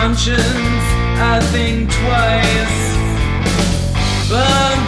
conscience, I think twice. But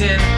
Washington.